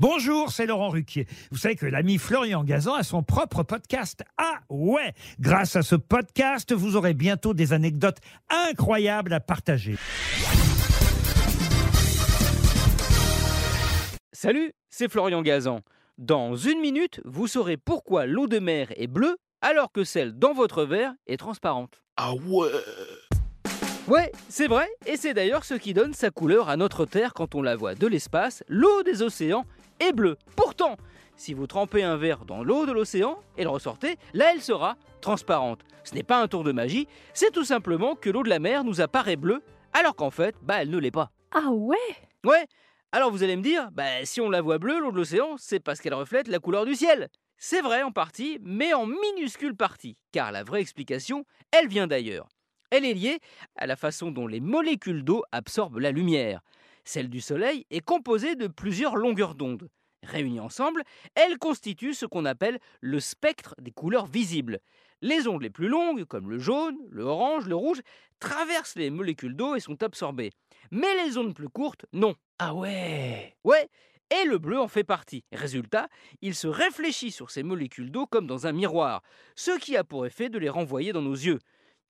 Bonjour, c'est Laurent Ruquier. Vous savez que l'ami Florian Gazan a son propre podcast. Ah ouais Grâce à ce podcast, vous aurez bientôt des anecdotes incroyables à partager. Salut, c'est Florian Gazan. Dans une minute, vous saurez pourquoi l'eau de mer est bleue alors que celle dans votre verre est transparente. Ah ouais Ouais, c'est vrai, et c'est d'ailleurs ce qui donne sa couleur à notre Terre quand on la voit de l'espace. L'eau des océans bleue. Pourtant, si vous trempez un verre dans l'eau de l'océan et le ressortez, là elle sera transparente. Ce n'est pas un tour de magie, c'est tout simplement que l'eau de la mer nous apparaît bleue alors qu'en fait, bah elle ne l'est pas. Ah ouais? Ouais, alors vous allez me dire, bah si on la voit bleue, l'eau de l'océan, c'est parce qu'elle reflète la couleur du ciel. C'est vrai en partie, mais en minuscule partie, car la vraie explication, elle vient d'ailleurs. Elle est liée à la façon dont les molécules d'eau absorbent la lumière. Celle du Soleil est composée de plusieurs longueurs d'onde. Réunies ensemble, elles constituent ce qu'on appelle le spectre des couleurs visibles. Les ondes les plus longues, comme le jaune, le orange, le rouge, traversent les molécules d'eau et sont absorbées. Mais les ondes plus courtes, non. Ah ouais Ouais, et le bleu en fait partie. Résultat, il se réfléchit sur ces molécules d'eau comme dans un miroir, ce qui a pour effet de les renvoyer dans nos yeux.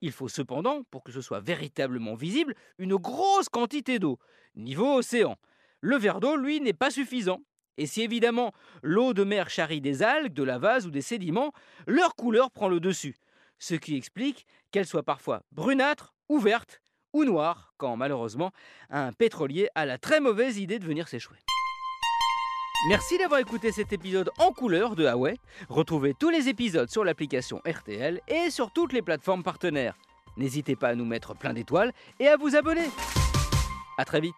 Il faut cependant, pour que ce soit véritablement visible, une grosse quantité d'eau, niveau océan. Le verre d'eau, lui, n'est pas suffisant. Et si évidemment l'eau de mer charrie des algues, de la vase ou des sédiments, leur couleur prend le dessus. Ce qui explique qu'elle soit parfois brunâtre ou verte ou noire, quand malheureusement un pétrolier a la très mauvaise idée de venir s'échouer. Merci d'avoir écouté cet épisode en couleur de Huawei. Retrouvez tous les épisodes sur l'application RTL et sur toutes les plateformes partenaires. N'hésitez pas à nous mettre plein d'étoiles et à vous abonner. A très vite